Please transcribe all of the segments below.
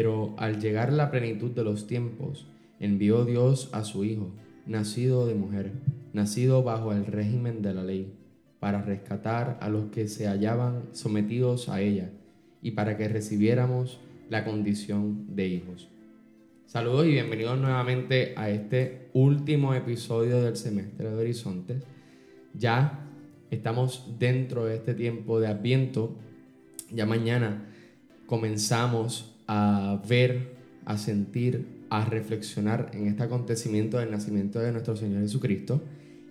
Pero al llegar la plenitud de los tiempos, envió Dios a su Hijo, nacido de mujer, nacido bajo el régimen de la ley, para rescatar a los que se hallaban sometidos a ella y para que recibiéramos la condición de hijos. Saludos y bienvenidos nuevamente a este último episodio del semestre de Horizontes. Ya estamos dentro de este tiempo de Adviento. Ya mañana comenzamos a ver, a sentir, a reflexionar en este acontecimiento del nacimiento de nuestro Señor Jesucristo.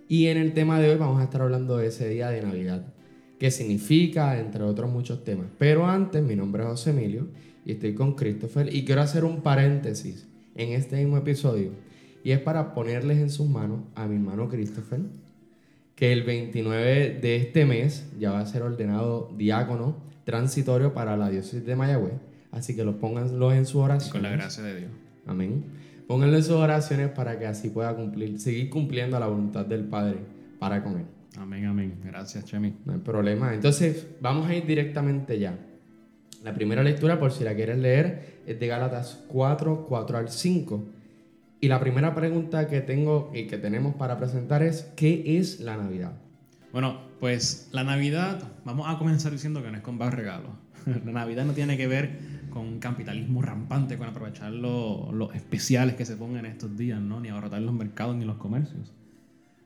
Y en el tema de hoy vamos a estar hablando de ese día de Navidad, qué significa, entre otros muchos temas. Pero antes, mi nombre es José Emilio y estoy con Christopher y quiero hacer un paréntesis en este mismo episodio y es para ponerles en sus manos a mi hermano Christopher que el 29 de este mes ya va a ser ordenado diácono transitorio para la diócesis de Mayagüez, así que lo pónganlo en su oración. Con la gracia de Dios. Amén. Pónganlo en sus oraciones para que así pueda cumplir, seguir cumpliendo la voluntad del Padre para con él. Amén, amén. Gracias, Chemi. No hay problema. Entonces, vamos a ir directamente ya. La primera lectura, por si la quieres leer, es de Gálatas 4, 4 al 5. Y la primera pregunta que tengo y que tenemos para presentar es, ¿qué es la Navidad? Bueno, pues la Navidad, vamos a comenzar diciendo que no es con comprar regalos. la Navidad no tiene que ver con un capitalismo rampante, con aprovechar los especiales que se pongan estos días, ¿no? Ni abarrotar los mercados ni los comercios.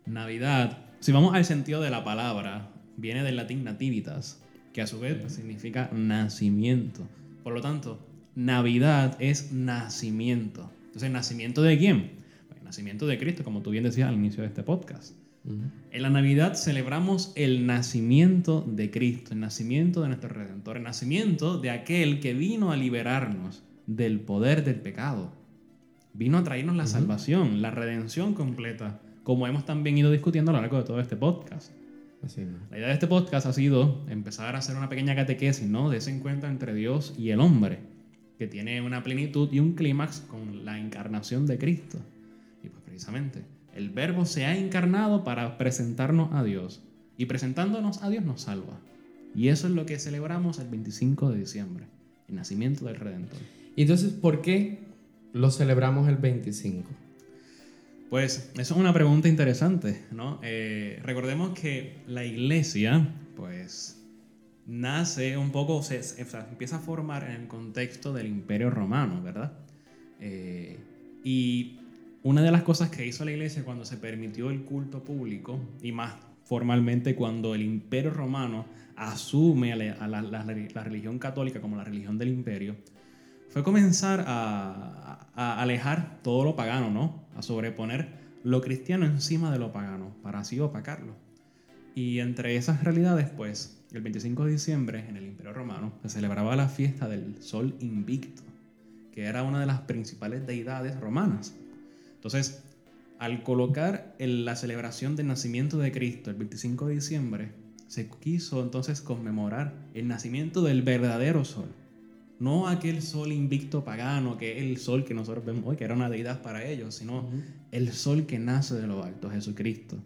Navidad, si vamos al sentido de la palabra, viene del latín nativitas, que a su vez significa nacimiento. Por lo tanto, Navidad es nacimiento. Entonces, ¿nacimiento de quién? Pues, nacimiento de Cristo, como tú bien decías al inicio de este podcast. En la Navidad celebramos el nacimiento de Cristo, el nacimiento de nuestro Redentor, el nacimiento de aquel que vino a liberarnos del poder del pecado. Vino a traernos la salvación, la redención completa, como hemos también ido discutiendo a lo largo de todo este podcast. la idea de este podcast ha sido empezar a hacer una pequeña catequesis, ¿no? De ese encuentro entre Dios y el hombre, que tiene una plenitud y un clímax con la encarnación de Cristo. Y pues precisamente el verbo se ha encarnado para presentarnos a Dios. Y presentándonos a Dios nos salva. Y eso es lo que celebramos el 25 de diciembre, el nacimiento del Redentor. ¿Y entonces por qué lo celebramos el 25? Pues eso es una pregunta interesante, ¿no? Eh, recordemos que la iglesia, pues, nace un poco, se, empieza a formar en el contexto del imperio romano, ¿verdad? Eh, y una de las cosas que hizo la iglesia cuando se permitió el culto público, y más formalmente cuando el imperio romano asume a la, religión católica como la religión del imperio, fue comenzar a, alejar todo lo pagano, ¿no? A sobreponer lo cristiano encima de lo pagano, para así opacarlo. Y entre esas realidades, pues, el 25 de diciembre en el Imperio Romano se celebraba la fiesta del Sol Invicto, que era una de las principales deidades romanas. Entonces, al colocar la celebración del nacimiento de Cristo el 25 de diciembre, se quiso entonces conmemorar el nacimiento del verdadero sol. No aquel sol invicto pagano, que es el sol que nosotros vemos hoy, que era una deidad para ellos, sino el sol que nace de lo alto, Jesucristo.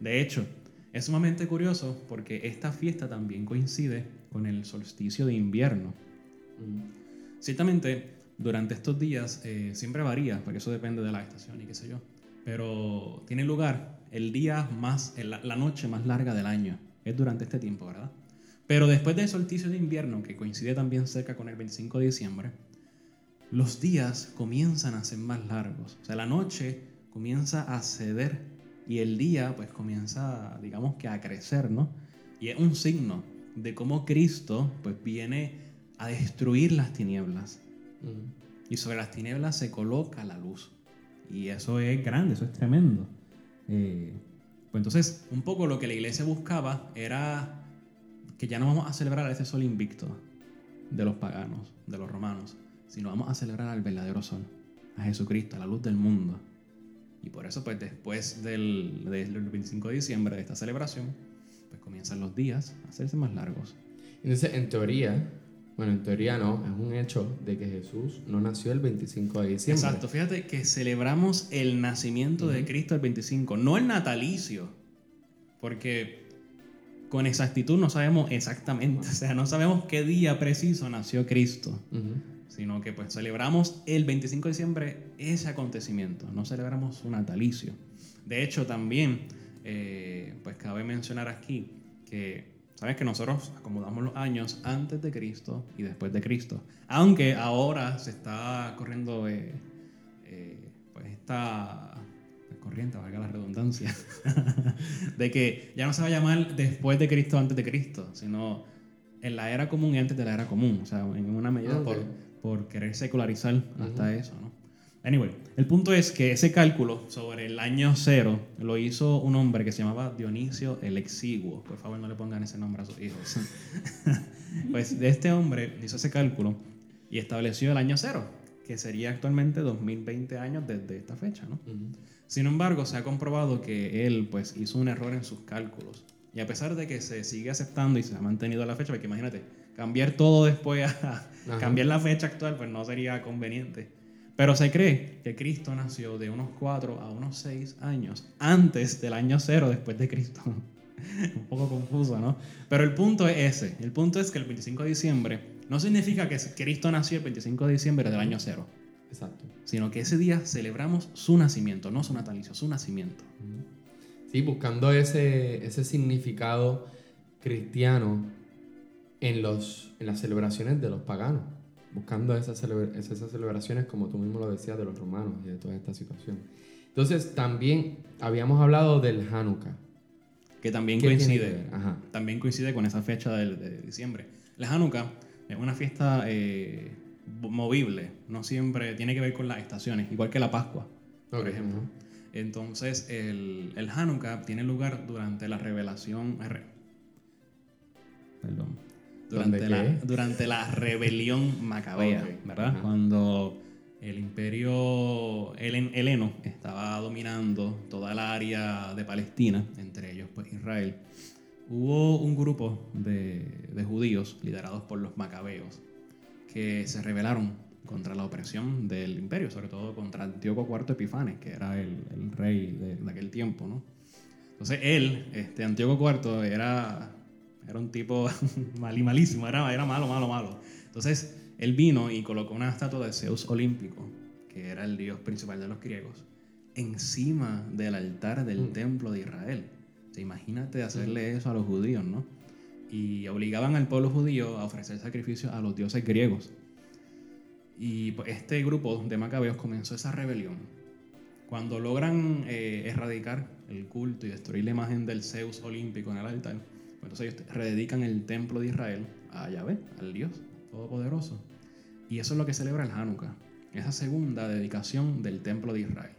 De hecho, es sumamente curioso porque esta fiesta también coincide con el solsticio de invierno. Ciertamente, durante estos días eh, siempre varía, porque eso depende de la estación y qué sé yo. Pero tiene lugar el día más, la noche más larga del año. Es durante este tiempo, ¿verdad? Pero después del solsticio de invierno, que coincide también cerca con el 25 de diciembre, los días comienzan a ser más largos. O sea, la noche comienza a ceder y el día pues comienza, digamos que a crecer, ¿no? Y es un signo de cómo Cristo pues viene a destruir las tinieblas y sobre las tinieblas se coloca la luz. Y eso es grande, eso es tremendo. Eh, pues entonces, un poco lo que la iglesia buscaba era que ya no vamos a celebrar a ese sol invicto de los paganos, de los romanos, sino vamos a celebrar al verdadero sol, a Jesucristo, a la luz del mundo. Y por eso, pues después del, del 25 de diciembre de esta celebración, pues comienzan los días a hacerse más largos. Entonces, en teoría, bueno, en teoría no, es un hecho de que Jesús no nació el 25 de diciembre. Exacto, fíjate que celebramos el nacimiento de Cristo el 25, no el natalicio, porque con exactitud no sabemos exactamente, o sea, no sabemos qué día preciso nació Cristo. sino que pues celebramos el 25 de diciembre ese acontecimiento, no celebramos su natalicio. De hecho, también, eh, pues cabe mencionar aquí que, ¿sabes? Que nosotros acomodamos los años antes de Cristo y después de Cristo. Aunque ahora se está corriendo, eh, eh, pues esta corriente, valga la redundancia, de que ya no se va a llamar después de Cristo, antes de Cristo, sino en la era común y antes de la era común. O sea, en una medida por, por querer secularizar hasta eso, ¿no? Anyway, el punto es que ese cálculo sobre el año cero lo hizo un hombre que se llamaba Dionisio el Exiguo. Por favor, no le pongan ese nombre a sus hijos. pues de este hombre hizo ese cálculo y estableció el año cero, que sería actualmente 2020 años desde esta fecha, ¿no? Ujú. Sin embargo, se ha comprobado que él pues, hizo un error en sus cálculos. Y a pesar de que se sigue aceptando y se ha mantenido la fecha, porque imagínate, cambiar todo después a Ajá. cambiar la fecha actual, pues no sería conveniente. Pero se cree que Cristo nació de unos 4 a unos 6 años antes del año cero después de Cristo. Un poco confuso, ¿no? Pero el punto es ese. El punto es que el 25 de diciembre no significa que Cristo nació el 25 de diciembre del año cero Exacto. sino que ese día celebramos su nacimiento, no su natalicio, su nacimiento. Sí, buscando ese, ese significado cristiano en, los, en las celebraciones de los paganos. Buscando esas, esas celebraciones, como tú mismo lo decías, de los romanos y de toda esta situación. Entonces, también habíamos hablado del Hanukkah. Que también ¿Qué tiene que coincide, también coincide con esa fecha del- de, diciembre. La Hanukkah es una fiesta eh, movible, no siempre tiene que ver con las estaciones, igual que la Pascua, por Ok, ejemplo. ajá. Entonces, el, el Hanukkah tiene lugar durante la revelación. re- perdón. Durante ¿Dónde la, durante la rebelión macabea, Ok, ¿verdad? ajá. Cuando el imperio helen- heleno estaba dominando toda el área de Palestina, entre ellos pues Israel, hubo un grupo de, de judíos liderados por los macabeos que se rebelaron contra la opresión del imperio, sobre todo contra Antíoco IV Epifanes, que era el, el rey de, de aquel tiempo, ¿no? Entonces él, este, Antíoco IV, era, era un tipo malísimo, era, era malo, malo, malo. Entonces él vino y colocó una estatua de Zeus olímpico, que era el dios principal de los griegos, encima del altar del Mm. templo de Israel. O sea, imagínate hacerle eso a los judíos, ¿no? Y obligaban al pueblo judío a ofrecer sacrificios a los dioses griegos. Y pues, este grupo de macabeos comenzó esa rebelión. Cuando logran eh, erradicar el culto y destruir la imagen del Zeus olímpico en el altar, entonces ellos rededican el templo de Israel a Yahvé, al Dios Todopoderoso. Y eso es lo que celebra el Hanukkah, esa segunda dedicación del templo de Israel.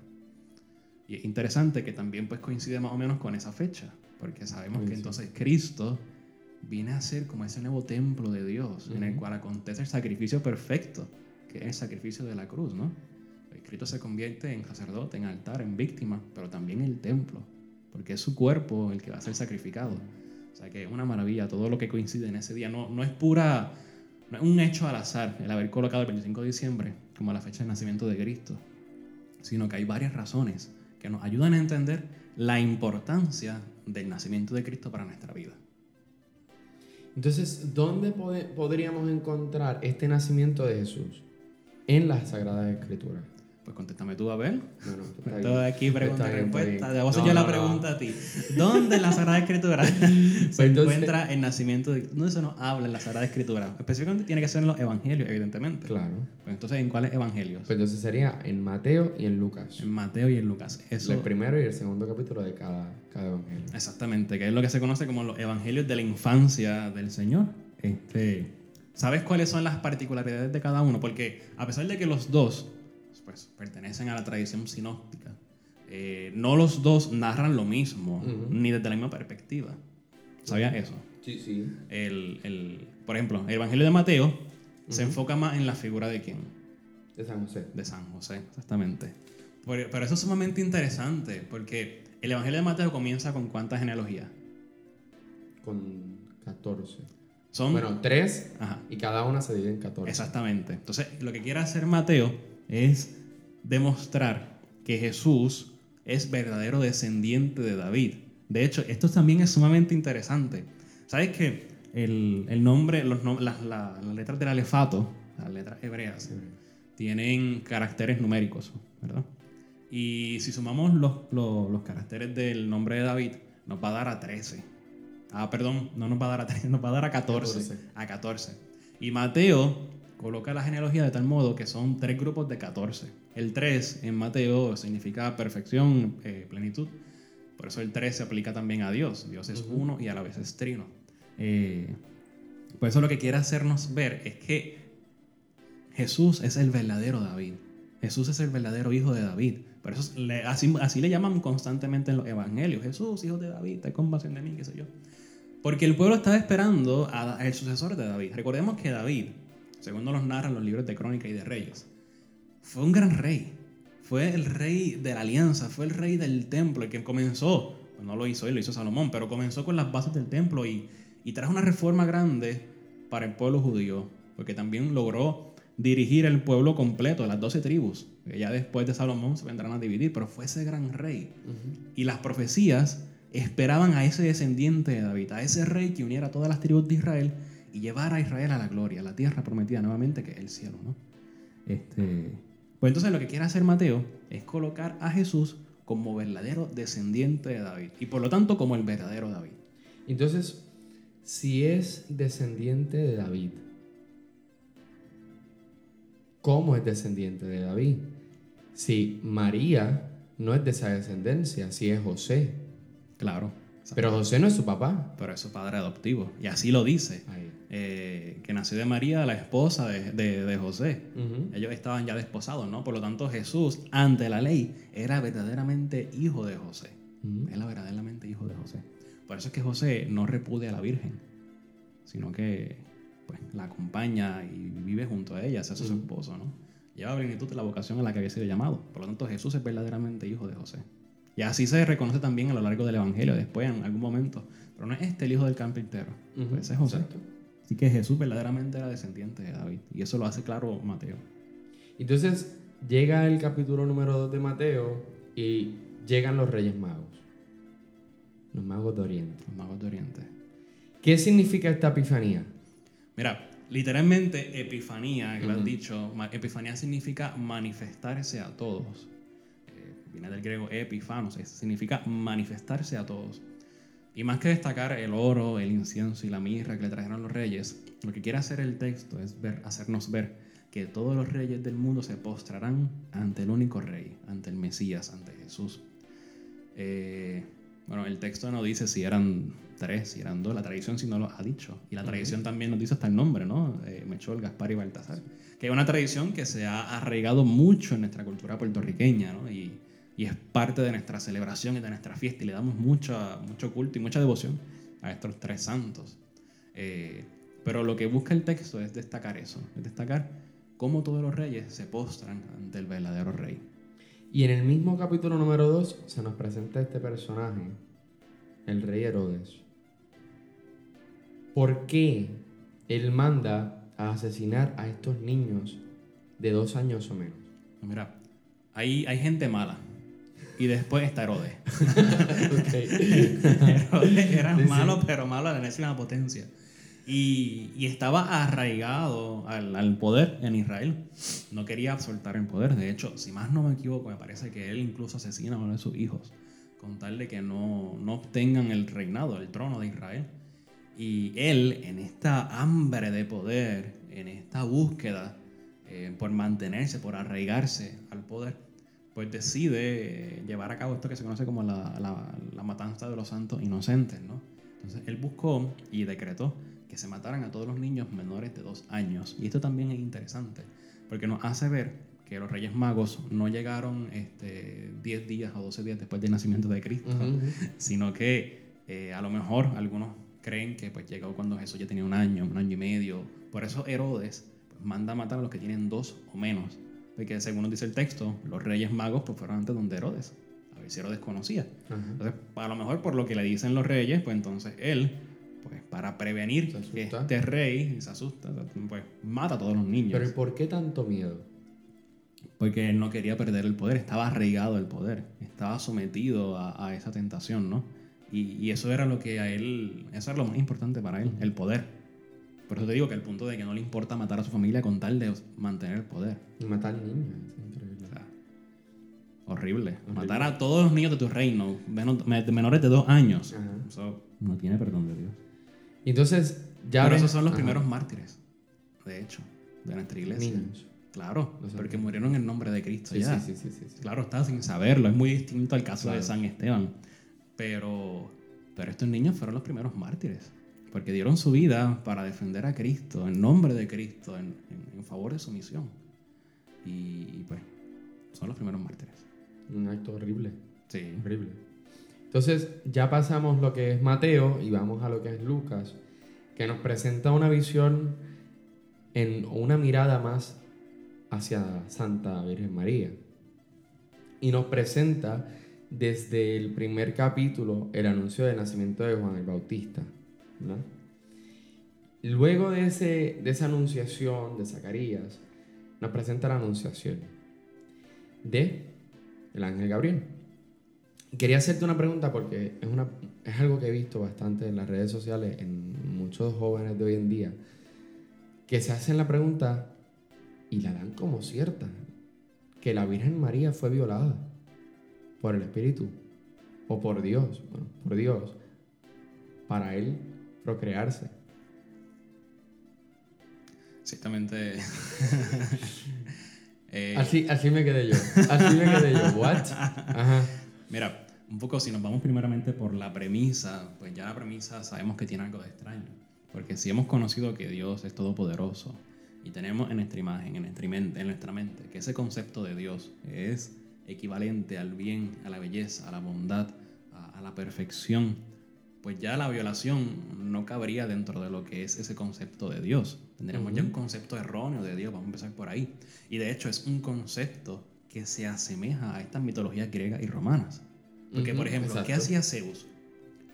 Y es interesante que también pues coincide más o menos con esa fecha, porque sabemos que Coincide. entonces Cristo viene a ser como ese nuevo templo de Dios, en el cual acontece el sacrificio perfecto, que es el sacrificio de la cruz, ¿no? El Cristo se convierte en sacerdote, en altar, en víctima, pero también en el templo, porque es su cuerpo el que va a ser sacrificado. O sea que es una maravilla todo lo que coincide en ese día. No, no es pura, no es un hecho al azar el haber colocado el 25 de diciembre como la fecha del nacimiento de Cristo, sino que hay varias razones que nos ayudan a entender la importancia del nacimiento de Cristo para nuestra vida. Entonces, ¿dónde podríamos encontrar este nacimiento de Jesús? En las Sagradas Escrituras. Pues contéstame tú. Bueno, está bien. Todo aquí pregunta Está y bien, está respuesta. bien. Te voy a hacer No, yo la no, no. pregunta a ti. ¿Dónde en la Sagrada Escritura se Pues entonces- encuentra el nacimiento de ¿Dónde se nos habla en la Sagrada Escritura? Específicamente tiene que ser en los evangelios, evidentemente. Claro. Pues entonces, ¿en cuáles evangelios? Pues entonces sería en Mateo y en Lucas. En Mateo y en Lucas. Eso, El primero y el segundo capítulo de cada, cada evangelio. Exactamente, que es lo que se conoce como los evangelios de la infancia del Señor. Este, ¿Sabes cuáles son las particularidades de cada uno? Porque a pesar de que los dos pues, pertenecen a la tradición sinóptica, eh, no los dos narran lo mismo, ni desde la misma perspectiva. ¿Sabías eso? Sí, sí. El, el- por ejemplo, el Evangelio de Mateo se enfoca más en la figura de quién? De San José. De San José, exactamente. Por- pero eso es sumamente interesante, porque el Evangelio de Mateo comienza con cuántas genealogías. Con 14. Son Bueno, tres Ajá, y cada una se divide en 14. exactamente. Entonces, lo que quiere hacer Mateo es demostrar que Jesús es verdadero descendiente de David. De hecho, esto también es sumamente interesante. ¿Sabes que el, el nombre, los nom- las, la- las letras del alefato, las letras hebreas, tienen caracteres numéricos, ¿verdad? Y si sumamos los, los, los, caracteres del nombre de David, nos va a dar a 13. Ah, perdón, no nos va a dar a 13, nos va a dar a 14. 14. A 14. Y Mateo coloca la genealogía de tal modo que son tres grupos de 14. El 3 en Mateo significa perfección, eh, plenitud. Por eso el 3 se aplica también a Dios. Dios es uno y a la vez es trino. Eh, por eso lo que quiere hacernos ver es que Jesús es el verdadero David. Jesús es el verdadero hijo de David. Por eso así, le llaman constantemente en los evangelios. Jesús, hijo de David, ten compasión de mí, qué sé yo. Porque el pueblo estaba esperando al sucesor de David. Recordemos que David, según nos narran los libros de Crónica y de Reyes, fue un gran rey. Fue el rey de la alianza, fue el rey del templo, el que comenzó, pues no lo hizo él, lo hizo Salomón, pero comenzó con las bases del templo y, y trajo una reforma grande para el pueblo judío, porque también logró dirigir el pueblo completo, las doce tribus, que ya después de Salomón se vendrán a dividir, pero fue ese gran rey. Y las profecías esperaban a ese descendiente de David, a ese rey que uniera a todas las tribus de Israel y llevara a Israel a la gloria, a la tierra prometida nuevamente, que es el cielo. ¿no? Este, pues entonces lo que quiere hacer Mateo es colocar a Jesús como verdadero descendiente de David y por lo tanto como el verdadero David. Entonces, si es descendiente de David, ¿cómo es descendiente de David? Si María no es de esa descendencia, si es José. Claro. Pero José no es su papá. Pero es su padre adoptivo. Y así lo dice. Eh, que nació de María, la esposa de, José. Ellos estaban ya desposados, ¿no? Por lo tanto, Jesús, ante la ley, era verdaderamente hijo de José. Era verdaderamente hijo de José. Por eso es que José no repudia a la Virgen, sino que pues, la acompaña y vive junto a ella, se hace su esposo, ¿no? Lleva plenitud de la vocación a la que había sido llamado. Por lo tanto, Jesús es verdaderamente hijo de José. Y así se reconoce también a lo largo del Evangelio, después en algún momento. Pero no es este el hijo del carpintero, ese es José. Así que Jesús verdaderamente era descendiente de David. Y eso lo hace claro Mateo. Entonces llega el capítulo número 2 de Mateo y llegan los Reyes Magos. Los magos de Oriente. Los magos de Oriente. ¿Qué significa esta epifanía? Mira, literalmente epifanía, que lo has dicho, epifanía significa manifestarse a todos. Viene del griego epifanos, significa manifestarse a todos. Y más que destacar el oro, el incienso y la mirra que le trajeron los reyes, lo que quiere hacer el texto es ver, hacernos ver que todos los reyes del mundo se postrarán ante el único rey, ante el Mesías, ante Jesús. Eh, bueno, el texto no dice si eran tres, si eran dos, la tradición sí no lo ha dicho. Y la tradición también nos dice hasta el nombre, ¿no? Eh, Mechol, Gaspar y Baltasar. Que es una tradición que se ha arraigado mucho en nuestra cultura puertorriqueña, ¿no? Y, y es parte de nuestra celebración y de nuestra fiesta y le damos mucho, mucho culto y mucha devoción a estos tres santos. Eh, pero lo que busca el texto es destacar eso, es destacar cómo todos los reyes se postran ante el verdadero rey. Y en el mismo capítulo número 2 se nos presenta este personaje, el rey Herodes. ¿Por qué él manda a asesinar a estos niños de dos años o menos? Mira, hay, hay gente mala, y después está Herodes. Herodes era malo, pero malo a la enésima potencia. Y, y, estaba arraigado al, al, poder en Israel. No quería soltar el poder. De hecho, si más no me equivoco, me parece que él incluso asesina a uno de sus hijos con tal de que no, no obtengan el reinado, el trono de Israel. Y él, en esta hambre de poder, en esta búsqueda eh, por mantenerse, por arraigarse al poder, pues decide eh, llevar a cabo esto que se conoce como la, la, matanza de los santos inocentes, ¿no? Entonces él buscó y decretó que se mataran a todos los niños menores de dos años. Y esto también es interesante, porque nos hace ver que los Reyes Magos no llegaron este, 10 días o 12 días después del nacimiento de Cristo, sino que eh, a lo mejor algunos creen que pues, llegó cuando Jesús ya tenía un año, un año y medio. Por eso Herodes pues, manda a matar a los que tienen dos o menos porque según nos dice el texto, los reyes magos pues fueron antes donde Herodes. A ver si Herodes conocía. Entonces, a lo mejor por lo que le dicen los reyes, pues entonces él, pues para prevenir que este rey se asusta, pues mata a todos los niños. Pero por qué tanto miedo? Porque él no quería perder el poder, estaba arraigado el poder, estaba sometido a, esa tentación, ¿no? Y, y, eso era lo que a él, eso era lo más importante para él, el poder. Por eso te digo que el punto de que no le importa matar a su familia con tal de mantener el poder. Y matar niños, es increíble. O sea, horrible. Matar a todos los niños de tu reino, menores de dos años. No tiene perdón de Dios. Y entonces, ya Pero ves- esos son los Ajá. primeros mártires, de hecho, de nuestra iglesia. Niños. Claro, porque murieron en nombre de Cristo Sí, ya. sí, sí, sí, sí, sí. Claro, está sin saberlo. Es muy distinto al caso de. San Esteban. Pero, pero estos niños fueron los primeros mártires. Porque dieron su vida para defender a Cristo, en nombre de Cristo, en, en- en favor de su misión. Y, y, pues, son los primeros mártires. Un acto horrible. Sí. Horrible. Entonces, ya pasamos lo que es Mateo y vamos a lo que es Lucas, que nos presenta una visión en una mirada más hacia Santa Virgen María. Y nos presenta desde el primer capítulo el anuncio del nacimiento de Juan el Bautista. Luego de, ese, de esa anunciación de Zacarías, nos presenta la anunciación de el ángel Gabriel. Quería hacerte una pregunta porque es, una, es algo que he visto bastante en las redes sociales, en muchos jóvenes de hoy en día, que se hacen la pregunta y la dan como cierta, que la Virgen María fue violada por el Espíritu o por Dios, por Dios, para él procrearse. Ciertamente. eh, Así, así me quedé yo, así me quedé yo, ¿what? Ajá. Mira, un poco si nos vamos primeramente por la premisa, pues ya la premisa sabemos que tiene algo de extraño. Porque si hemos conocido que Dios es todopoderoso y tenemos en nuestra imagen, en nuestra mente, en nuestra mente que ese concepto de Dios es equivalente al bien, a la belleza, a la bondad, a, a la perfección, pues ya la violación no cabría dentro de lo que es ese concepto de Dios. Tendríamos ya un concepto erróneo de Dios, vamos a empezar por ahí. Y de hecho es un concepto que se asemeja a estas mitologías griegas y romanas. Porque, por ejemplo, ¿qué hacía Zeus?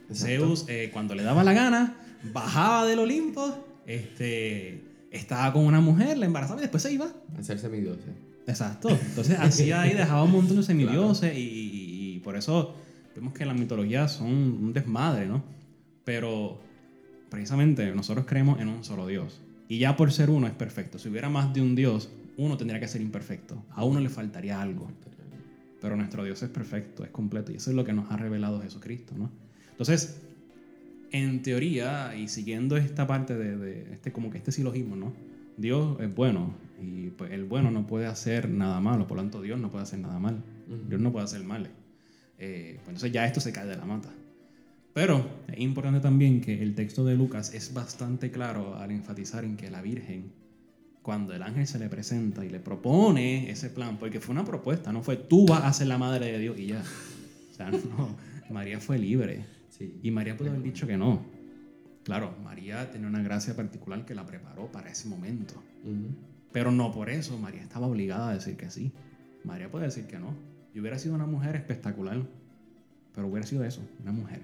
Exacto. Zeus, eh, cuando le daba la gana, bajaba del Olimpo, este, estaba con una mujer, la embarazaba y después se iba. Hacer semidioses. Exacto. Entonces hacía ahí, dejaba un montón de semidioses y, y- y por eso vemos que las mitologías son un desmadre, ¿no? Pero precisamente nosotros creemos en un solo Dios. Y ya por ser uno es perfecto. Si hubiera más de un Dios, uno tendría que ser imperfecto. A uno le faltaría algo. Pero nuestro Dios es perfecto, es completo. Y eso es lo que nos ha revelado Jesucristo, ¿no? Entonces, en teoría, y siguiendo esta parte de, de este, como que este silogismo, ¿no? Dios es bueno y pues el bueno no puede hacer nada malo, por lo tanto Dios no puede hacer nada mal. Dios no puede hacer mal. Eh, pues entonces ya esto se cae de la mata. Pero es importante también que el texto de Lucas es bastante claro al enfatizar en que la Virgen, cuando el ángel se le presenta y le propone ese plan, porque fue una propuesta, no fue tú vas a ser la madre de Dios y ya. O sea, no, María fue libre. Sí. Y María pudo haber dicho que no. Claro, María tenía una gracia particular que la preparó para ese momento. Ujú. Pero no por eso María estaba obligada a decir que sí. María puede decir que no. Y hubiera sido una mujer espectacular, pero hubiera sido eso, una mujer.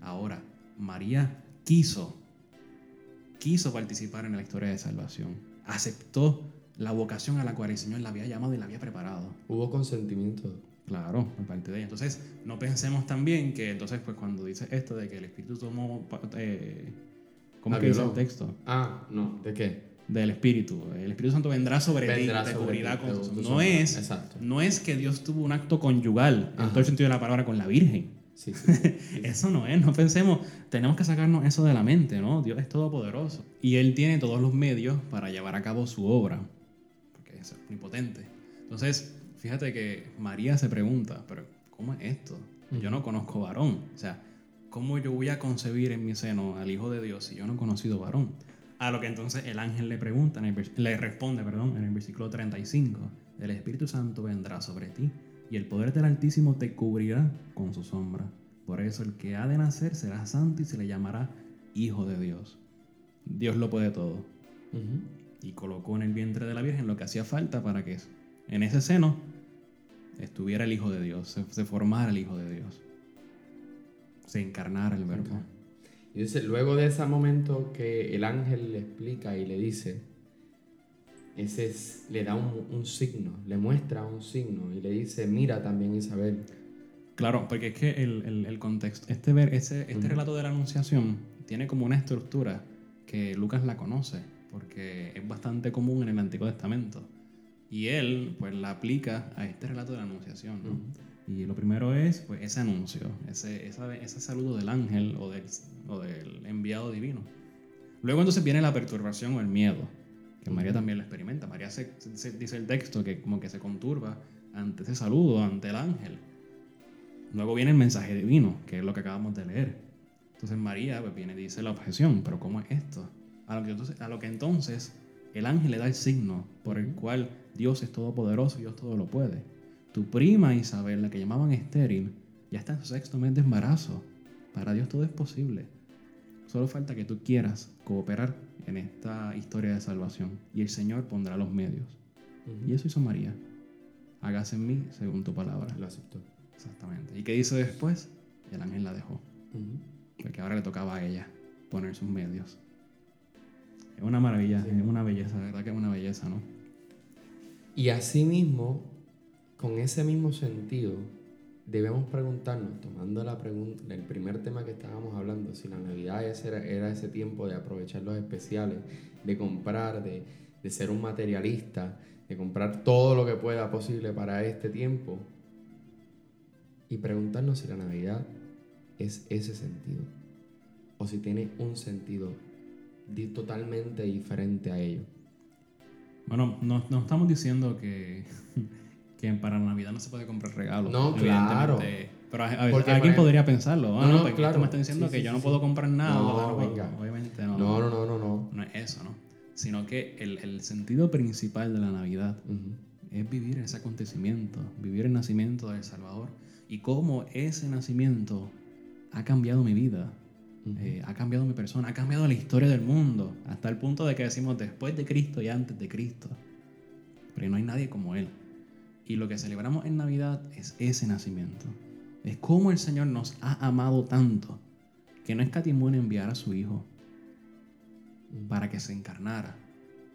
Ahora, María quiso, quiso participar en la historia de salvación. Aceptó la vocación a la cual el Señor la había llamado y la había preparado. Hubo consentimiento. Claro, por parte de ella. Entonces, no pensemos también que, entonces, pues cuando dice esto de que el Espíritu tomó, eh, ¿cómo que dice el texto? Ah, no, ¿de qué? Del Espíritu. El Espíritu Santo vendrá sobre Vendrá ti, te cubrirá con No sombra. es, Exacto. no es que Dios tuvo un acto conyugal, en todo el sentido de la palabra, con la Virgen. Sí, sí. sí. Eso no es, no pensemos, tenemos que sacarnos eso de la mente, ¿no? Dios es todopoderoso. Y Él tiene todos los medios para llevar a cabo su obra, porque es omnipotente. Entonces, fíjate que María se pregunta, pero ¿cómo es esto? Yo no conozco varón. O sea, ¿cómo yo voy a concebir en mi seno al Hijo de Dios si yo no he conocido varón? A lo que entonces el ángel le pregunta, le responde, perdón, en el versículo 35, el Espíritu Santo vendrá sobre ti y el poder del Altísimo te cubrirá con su sombra. Por eso el que ha de nacer será santo y se le llamará Hijo de Dios. Dios lo puede todo. Y colocó en el vientre de la Virgen lo que hacía falta para que en ese seno estuviera el Hijo de Dios, se formara el Hijo de Dios, se encarnara el Verbo. Y dice, luego de ese momento que el ángel le explica y le dice, ese es- le da un, un signo, le muestra un signo y le dice, mira también Isabel. Claro, porque es que el, el- el contexto, este, ver, ese, este Ujú. relato de la Anunciación tiene como una estructura que Lucas la conoce, porque es bastante común en el Antiguo Testamento. Y él, pues, la aplica a este relato de la Anunciación, ¿no? Y lo primero es, pues, ese anuncio, ese, ese saludo del ángel o del, o del enviado divino. Luego entonces viene la perturbación o el miedo, que María también lo experimenta. María se, dice el texto que como que se conturba ante ese saludo, ante el ángel. Luego viene el mensaje divino, que es lo que acabamos de leer. Entonces María pues, viene y dice la objeción, pero ¿cómo es esto? A lo, que entonces, a lo que entonces el ángel le da el signo por el cual Dios es todopoderoso y Dios todo lo puede. Tu prima Isabel, la que llamaban estéril, ya está en su sexto mes de embarazo. Para Dios todo es posible. Solo falta que tú quieras cooperar en esta historia de salvación y el Señor pondrá los medios. Y eso hizo María. Hágase en mí según tu palabra. Lo aceptó. Exactamente. ¿Y qué hizo después? El ángel la dejó. Porque ahora le tocaba a ella poner sus medios. Es una maravilla, es una belleza, de verdad que es una belleza, ¿no? Y asimismo, con ese mismo sentido, debemos preguntarnos, tomando la pregunta, el primer tema que estábamos hablando, si la Navidad era, era ese tiempo de aprovechar los especiales, de comprar, de, de ser un materialista, de comprar todo lo que pueda posible para este tiempo, y preguntarnos si la Navidad es ese sentido, o si tiene un sentido totalmente diferente a ello. Bueno, no, no estamos diciendo que que para Navidad no se puede comprar regalos. No, claro. Pero alguien podría pensarlo. No, no, claro. me está diciendo que yo no puedo comprar nada. No, venga. Obviamente no. No, no, no, no. No, no es eso, ¿no? Sino que el, el sentido principal de la Navidad es vivir ese acontecimiento, vivir el nacimiento del Salvador y cómo ese nacimiento ha cambiado mi vida, eh, ha cambiado mi persona, ha cambiado la historia del mundo, hasta el punto de que decimos después de Cristo y antes de Cristo. Pero no hay nadie como Él. Y lo que celebramos en Navidad es ese nacimiento. Es como el Señor nos ha amado tanto que no escatimó en enviar a su Hijo para que se encarnara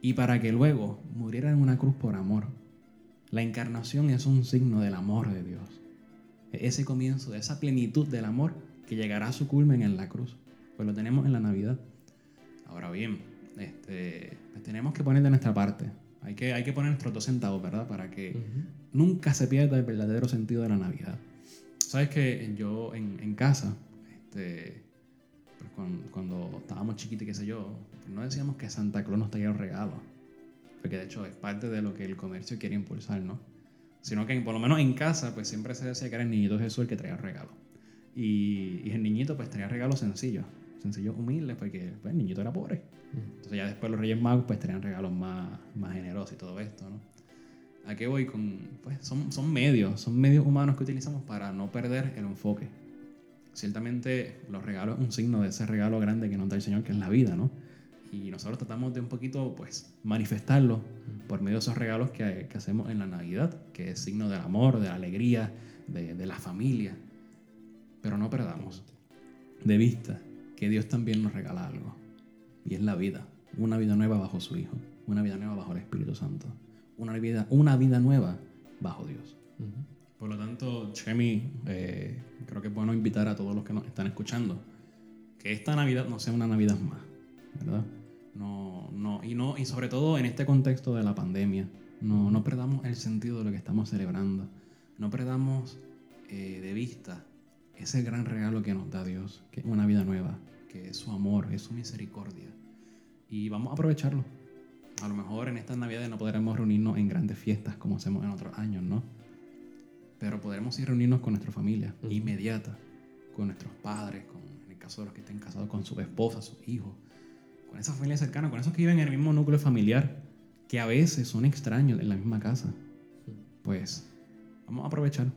y para que luego muriera en una cruz por amor. La encarnación es un signo del amor de Dios. Ese comienzo esa plenitud del amor que llegará a su culmen en la cruz. Pues lo tenemos en la Navidad. Ahora bien, este, pues tenemos que poner de nuestra parte. Hay que, hay que poner nuestros dos centavos, ¿verdad? Para que nunca se pierda el verdadero sentido de la Navidad. Sabes que yo en, en casa, este, pues cuando, estábamos chiquitos, qué sé yo, pues no decíamos que Santa Claus nos traía un regalo. Porque de hecho es parte de lo que el comercio quiere impulsar, ¿no? Sino que por lo menos en casa, pues siempre se decía que era el niñito Jesús el que traía regalo. Y, y el niñito pues traía regalos sencillos, sencillos, humildes, porque pues, el niñito era pobre. Entonces ya después los Reyes Magos pues tenían regalos más, más generosos y todo esto, ¿no? ¿A qué voy con...? Pues son, son medios, son medios humanos que utilizamos para no perder el enfoque. Ciertamente los regalos es un signo de ese regalo grande que nos da el Señor, que es la vida, ¿no? Y nosotros tratamos de un poquito, pues, manifestarlo por medio de esos regalos que, que hacemos en la Navidad, que es signo del amor, de la alegría, de, de la familia. Pero no perdamos de vista que Dios también nos regala algo y es la vida. Una vida nueva bajo su Hijo. Una vida nueva bajo el Espíritu Santo. Una vida, una vida nueva bajo Dios. Por lo tanto, Chemi, eh, creo que es bueno invitar a todos los que nos están escuchando que esta Navidad no sea una Navidad más, ¿verdad? No, no, y, no, y sobre todo en este contexto de la pandemia, no, no perdamos el sentido de lo que estamos celebrando. No perdamos eh, de vista ese gran regalo que nos da Dios, que es una vida nueva, que es su amor, es su misericordia y vamos a aprovecharlo. A lo mejor en estas navidades no podremos reunirnos en grandes fiestas como hacemos en otros años, ¿no? Pero podremos ir reunirnos con nuestra familia inmediata, con nuestros padres, con, en el caso de los que estén casados con su esposa, sus hijos, con esa familia cercana, con esos que viven en el mismo núcleo familiar, que a veces son extraños en la misma casa. Pues vamos a aprovechar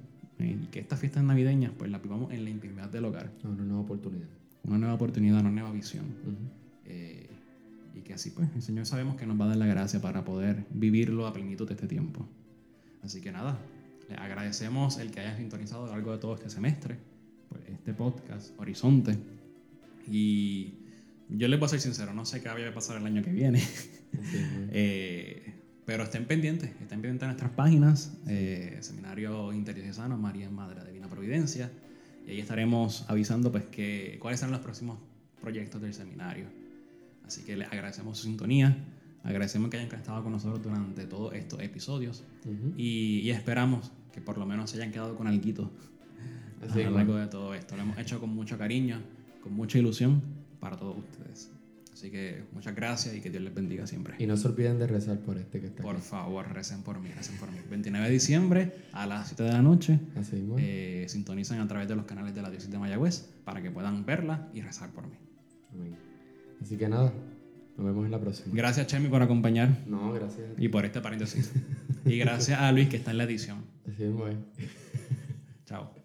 y que estas fiestas navideñas pues las vivamos en la intimidad del hogar. Una nueva oportunidad. Una nueva oportunidad, una nueva visión y que así pues el Señor sabemos que nos va a dar la gracia para poder vivirlo a plenitud de este tiempo. Así que nada, le agradecemos el que haya sintonizado a lo largo de todo este semestre, pues, este podcast, Horizonte. Y yo les voy a ser sincero, no sé qué vaya a pasar el año que viene. Eh, pero estén pendientes, estén pendientes de nuestras páginas, eh, Seminario Interdiocesano María Madre Divina Providencia, y ahí estaremos avisando pues que, cuáles serán los próximos proyectos del seminario. Así que les agradecemos su sintonía, agradecemos que hayan estado con nosotros durante todos estos episodios Ujú. y, y esperamos que por lo menos se hayan quedado con algo a lo largo de todo esto. Lo hemos hecho con mucho cariño, con mucha ilusión para todos ustedes. Así que muchas gracias y que Dios les bendiga siempre. Y no se olviden de rezar por este que está Por aquí. favor, recen por mí, recen por mí. 29 de diciembre a las 7 de la noche. Así mismo. eh, sintonizan a través de los canales de la diócesis de Mayagüez para que puedan verla y rezar por mí. Amén. Así que nada, nos vemos en la próxima. Gracias, Chemi, por acompañar No, gracias. y por este paréntesis. y gracias a Luis, que está en la edición. Así es. Chao.